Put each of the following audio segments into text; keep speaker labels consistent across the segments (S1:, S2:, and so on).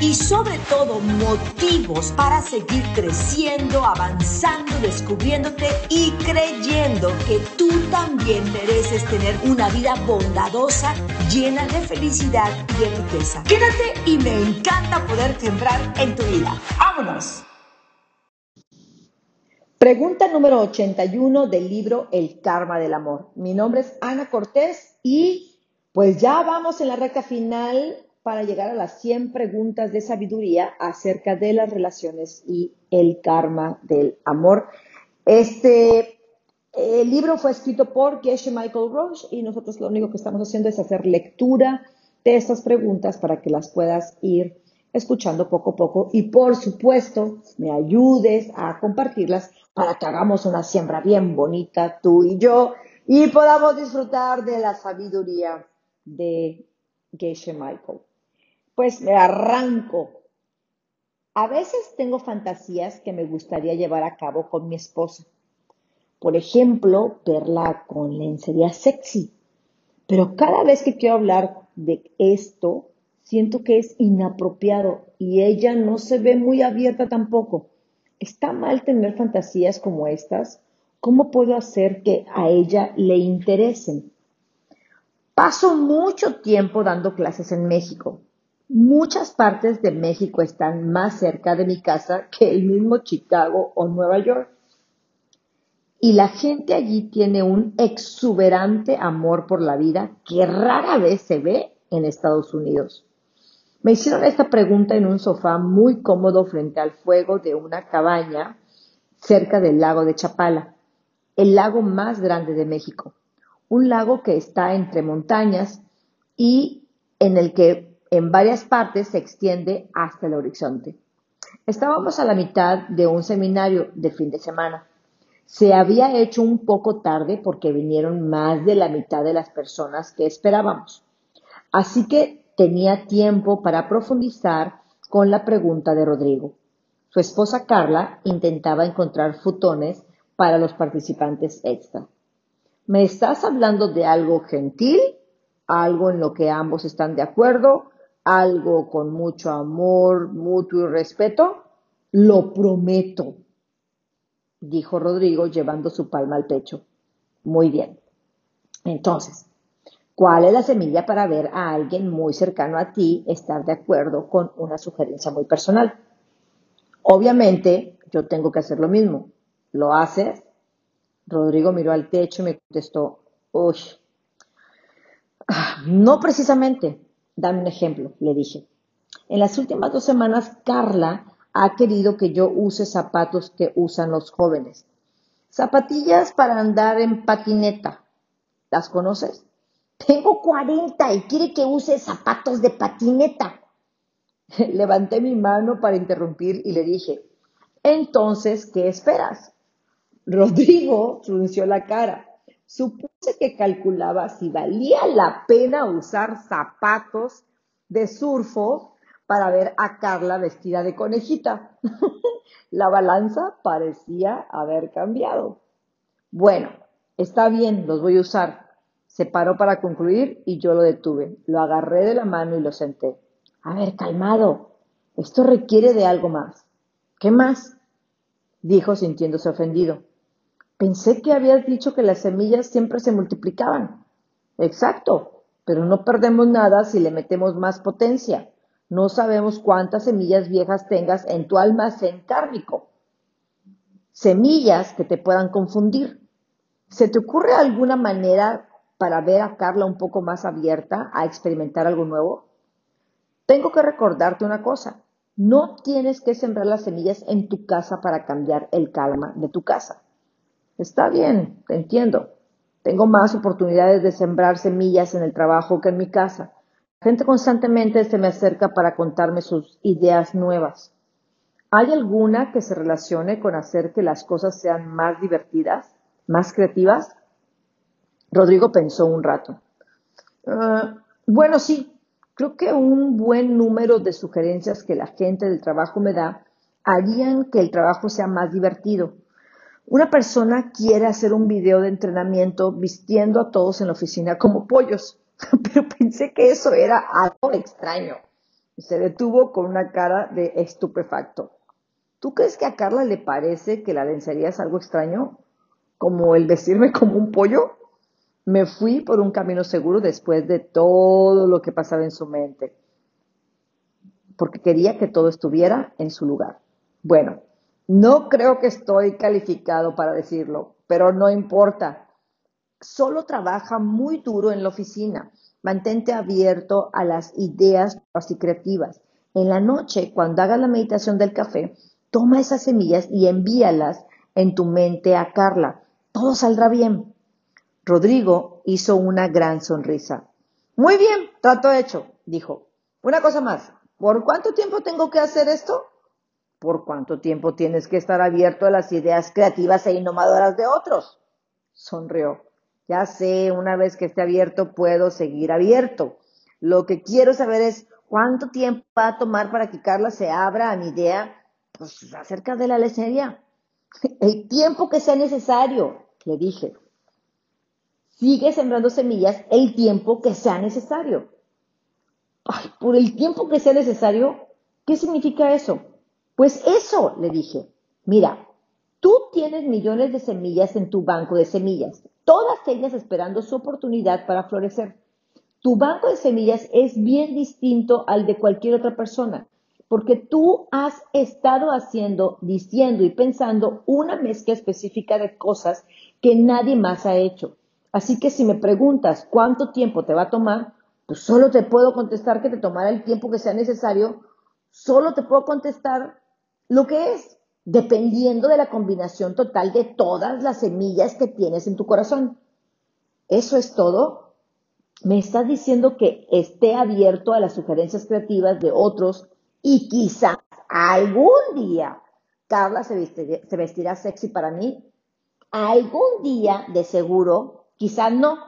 S1: y sobre todo motivos para seguir creciendo, avanzando, descubriéndote y creyendo que tú también mereces tener una vida bondadosa, llena de felicidad y de riqueza. Quédate y me encanta poder sembrar en tu vida. ¡Vámonos! Pregunta número 81 del libro El Karma del Amor. Mi nombre es Ana Cortés y pues ya vamos en la recta final para llegar a las 100 preguntas de sabiduría acerca de las relaciones y el karma del amor. Este el libro fue escrito por Geshe Michael Roche y nosotros lo único que estamos haciendo es hacer lectura de estas preguntas para que las puedas ir escuchando poco a poco y por supuesto me ayudes a compartirlas para que hagamos una siembra bien bonita tú y yo y podamos disfrutar de la sabiduría de Geshe Michael pues me arranco. A veces tengo fantasías que me gustaría llevar a cabo con mi esposa. Por ejemplo, verla con lencería sexy. Pero cada vez que quiero hablar de esto, siento que es inapropiado y ella no se ve muy abierta tampoco. ¿Está mal tener fantasías como estas? ¿Cómo puedo hacer que a ella le interesen? Paso mucho tiempo dando clases en México Muchas partes de México están más cerca de mi casa que el mismo Chicago o Nueva York. Y la gente allí tiene un exuberante amor por la vida que rara vez se ve en Estados Unidos. Me hicieron esta pregunta en un sofá muy cómodo frente al fuego de una cabaña cerca del lago de Chapala, el lago más grande de México. Un lago que está entre montañas y en el que en varias partes se extiende hasta el horizonte. Estábamos a la mitad de un seminario de fin de semana. Se había hecho un poco tarde porque vinieron más de la mitad de las personas que esperábamos. Así que tenía tiempo para profundizar con la pregunta de Rodrigo. Su esposa Carla intentaba encontrar futones para los participantes extra. ¿Me estás hablando de algo gentil? ¿Algo en lo que ambos están de acuerdo? Algo con mucho amor, mutuo y respeto? Lo prometo, dijo Rodrigo llevando su palma al pecho. Muy bien. Entonces, ¿cuál es la semilla para ver a alguien muy cercano a ti estar de acuerdo con una sugerencia muy personal? Obviamente, yo tengo que hacer lo mismo. ¿Lo haces? Rodrigo miró al techo y me contestó, uy, ah, no precisamente. Dame un ejemplo, le dije. En las últimas dos semanas, Carla ha querido que yo use zapatos que usan los jóvenes. Zapatillas para andar en patineta. ¿Las conoces? Tengo 40 y quiere que use zapatos de patineta. Levanté mi mano para interrumpir y le dije, entonces, ¿qué esperas? Rodrigo frunció la cara. Supuse que calculaba si valía la pena usar zapatos de surfo para ver a Carla vestida de conejita. la balanza parecía haber cambiado. Bueno, está bien, los voy a usar. Se paró para concluir y yo lo detuve. Lo agarré de la mano y lo senté. A ver, calmado. Esto requiere de algo más. ¿Qué más? dijo sintiéndose ofendido. Pensé que habías dicho que las semillas siempre se multiplicaban. Exacto, pero no perdemos nada si le metemos más potencia. No sabemos cuántas semillas viejas tengas en tu almacén kármico. Semillas que te puedan confundir. ¿Se te ocurre alguna manera para ver a Carla un poco más abierta a experimentar algo nuevo? Tengo que recordarte una cosa. No tienes que sembrar las semillas en tu casa para cambiar el calma de tu casa. Está bien, te entiendo. Tengo más oportunidades de sembrar semillas en el trabajo que en mi casa. La gente constantemente se me acerca para contarme sus ideas nuevas. ¿Hay alguna que se relacione con hacer que las cosas sean más divertidas, más creativas? Rodrigo pensó un rato. Ah, bueno, sí, creo que un buen número de sugerencias que la gente del trabajo me da harían que el trabajo sea más divertido. Una persona quiere hacer un video de entrenamiento vistiendo a todos en la oficina como pollos, pero pensé que eso era algo extraño. Se detuvo con una cara de estupefacto. ¿Tú crees que a Carla le parece que la lencería es algo extraño? ¿Como el vestirme como un pollo? Me fui por un camino seguro después de todo lo que pasaba en su mente, porque quería que todo estuviera en su lugar. Bueno, no creo que estoy calificado para decirlo, pero no importa. Solo trabaja muy duro en la oficina. Mantente abierto a las ideas y creativas. En la noche, cuando hagas la meditación del café, toma esas semillas y envíalas en tu mente a Carla. Todo saldrá bien. Rodrigo hizo una gran sonrisa. Muy bien, trato hecho, dijo. Una cosa más. ¿Por cuánto tiempo tengo que hacer esto? ¿Por cuánto tiempo tienes que estar abierto a las ideas creativas e innovadoras de otros? Sonrió. Ya sé, una vez que esté abierto puedo seguir abierto. Lo que quiero saber es cuánto tiempo va a tomar para que Carla se abra a mi idea pues, acerca de la lechería. El tiempo que sea necesario, le dije. Sigue sembrando semillas el tiempo que sea necesario. Ay, por el tiempo que sea necesario, ¿qué significa eso? Pues eso, le dije, mira, tú tienes millones de semillas en tu banco de semillas, todas ellas esperando su oportunidad para florecer. Tu banco de semillas es bien distinto al de cualquier otra persona, porque tú has estado haciendo, diciendo y pensando una mezcla específica de cosas que nadie más ha hecho. Así que si me preguntas cuánto tiempo te va a tomar, pues solo te puedo contestar que te tomará el tiempo que sea necesario, solo te puedo contestar lo que es, dependiendo de la combinación total de todas las semillas que tienes en tu corazón. Eso es todo. Me estás diciendo que esté abierto a las sugerencias creativas de otros y quizás algún día Carla se vestirá, se vestirá sexy para mí. Algún día, de seguro, quizás no.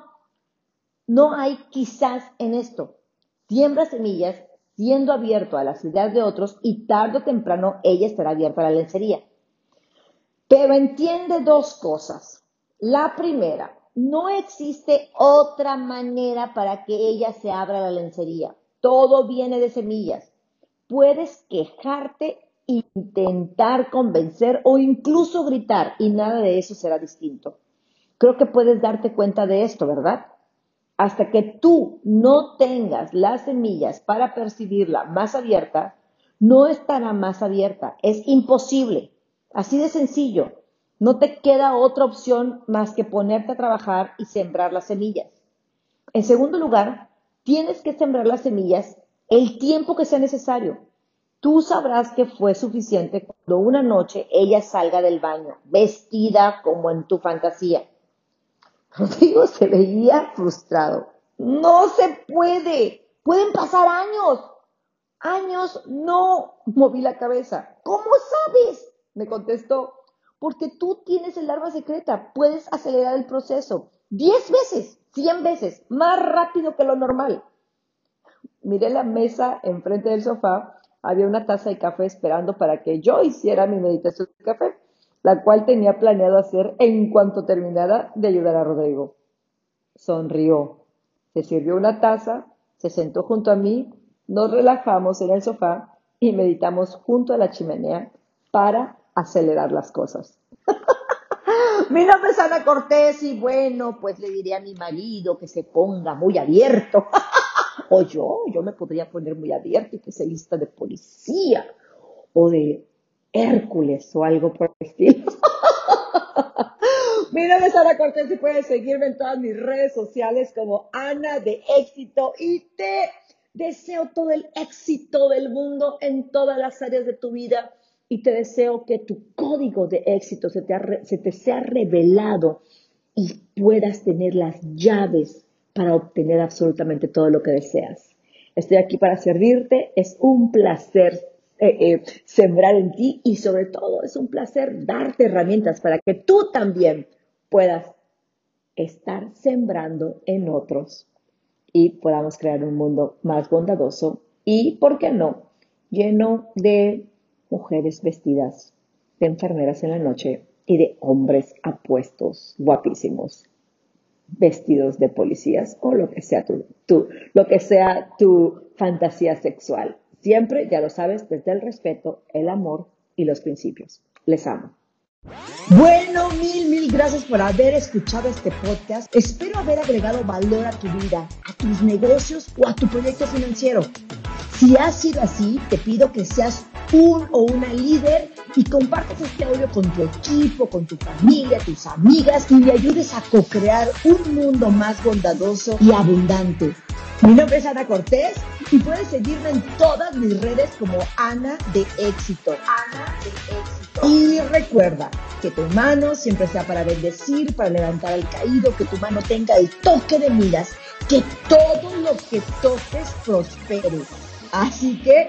S1: No hay quizás en esto. Siembra semillas siendo abierto a las ideas de otros y tarde o temprano ella estará abierta a la lencería. Pero entiende dos cosas. La primera, no existe otra manera para que ella se abra la lencería. Todo viene de semillas. Puedes quejarte, intentar convencer o incluso gritar y nada de eso será distinto. Creo que puedes darte cuenta de esto, ¿verdad? Hasta que tú no tengas las semillas para percibirla más abierta, no estará más abierta. Es imposible. Así de sencillo. No te queda otra opción más que ponerte a trabajar y sembrar las semillas. En segundo lugar, tienes que sembrar las semillas el tiempo que sea necesario. Tú sabrás que fue suficiente cuando una noche ella salga del baño, vestida como en tu fantasía Rodrigo se veía frustrado. No se puede. Pueden pasar años. Años no. Moví la cabeza. ¿Cómo sabes? Me contestó. Porque tú tienes el arma secreta. Puedes acelerar el proceso. Diez veces, cien veces, más rápido que lo normal. Miré la mesa enfrente del sofá. Había una taza de café esperando para que yo hiciera mi meditación de café la cual tenía planeado hacer en cuanto terminara de ayudar a Rodrigo. Sonrió, se sirvió una taza, se sentó junto a mí, nos relajamos en el sofá y meditamos junto a la chimenea para acelerar las cosas. mi nombre es Ana Cortés y bueno, pues le diré a mi marido que se ponga muy abierto. o yo, yo me podría poner muy abierto y que se lista de policía o de Hércules o algo por el estilo. Es Ana Cortés y puedes seguirme en todas mis redes sociales como Ana de Éxito y te deseo todo el éxito del mundo en todas las áreas de tu vida y te deseo que tu código de éxito se te, se te sea revelado y puedas tener las llaves para obtener absolutamente todo lo que deseas. Estoy aquí para servirte, es un placer eh, eh, sembrar en ti y sobre todo es un placer darte herramientas para que tú también puedas estar sembrando en otros y podamos crear un mundo más bondadoso y, ¿por qué no?, lleno de mujeres vestidas de enfermeras en la noche y de hombres apuestos, guapísimos, vestidos de policías o lo que sea tu, lo que sea tu fantasía sexual. Siempre, ya lo sabes, desde el respeto, el amor y los principios. Les amo. Bueno, mil, mil gracias por haber escuchado este podcast. Espero haber agregado valor a tu vida, a tus negocios o a tu proyecto financiero. Si ha sido así, te pido que seas un o una líder y compartas este audio con tu equipo, con tu familia, tus amigas y le ayudes a co-crear un mundo más bondadoso y abundante. Mi nombre es Ana Cortés y puedes seguirme en todas mis redes como Ana de Éxito. Ana de Éxito. Y recuerda que tu mano siempre sea para bendecir, para levantar al caído, que tu mano tenga el toque de miras, que todo lo que toques prospere Así que